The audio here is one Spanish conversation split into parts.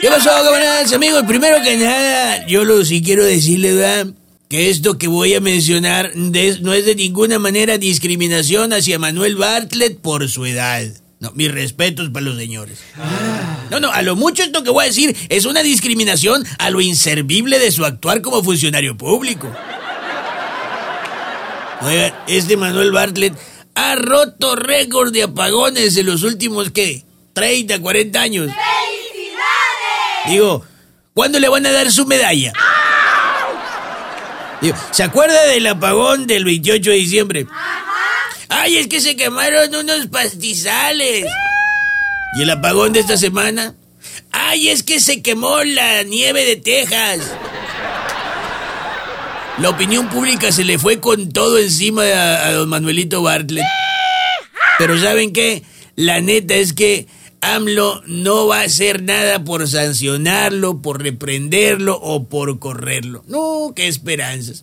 ¿Qué pasó, camaradas, amigos? Primero que nada, yo lo sí quiero decirle, ¿verdad? Que esto que voy a mencionar no es de ninguna manera discriminación hacia Manuel Bartlett por su edad. No, mis respetos para los señores. No, no, a lo mucho esto que voy a decir es una discriminación a lo inservible de su actuar como funcionario público. Oigan, este Manuel Bartlett ha roto récord de apagones en los últimos, ¿qué? 30, 40 años. ¡Felicidades! Digo, ¿cuándo le van a dar su medalla? Digo, ¿se acuerda del apagón del 28 de diciembre? Ay, es que se quemaron unos pastizales. ¿Y el apagón de esta semana? Ay, es que se quemó la nieve de Texas. La opinión pública se le fue con todo encima a, don Manuelito Bartlett. Pero ¿saben qué? La neta es que AMLO no va a hacer nada por sancionarlo, por reprenderlo o por correrlo. No, qué esperanzas.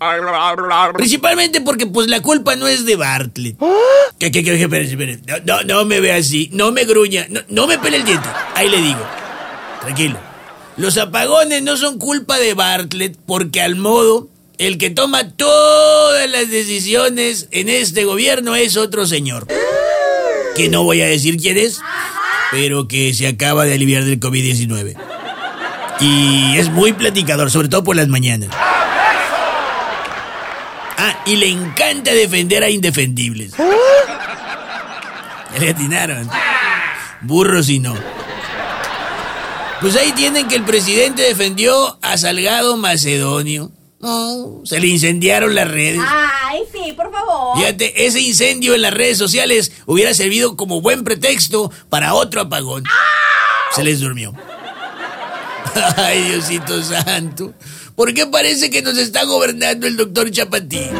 Principalmente porque pues la culpa no es de Bartlett. ¿Qué, qué, qué, qué? Espere. No, no, no me ve así, no me gruña, no, no me pele el diente. Ahí le digo. Tranquilo. Los apagones no son culpa de Bartlett porque al modo el que toma todas las decisiones en este gobierno es otro señor. Que no voy a decir quién es, pero que se acaba de aliviar del COVID-19. Y es muy platicador, sobre todo por las mañanas. Ah, y le encanta defender a indefendibles. Ya le atinaron. Burros y no. Pues ahí tienen que el presidente defendió a Salgado Macedonio. No, se le incendiaron las redes. Ay, sí, por favor. Fíjate, ese incendio en las redes sociales hubiera servido como buen pretexto para otro apagón. Se les durmió. Ay, Diosito Santo. ¿Por qué parece que nos está gobernando el doctor Chapatín?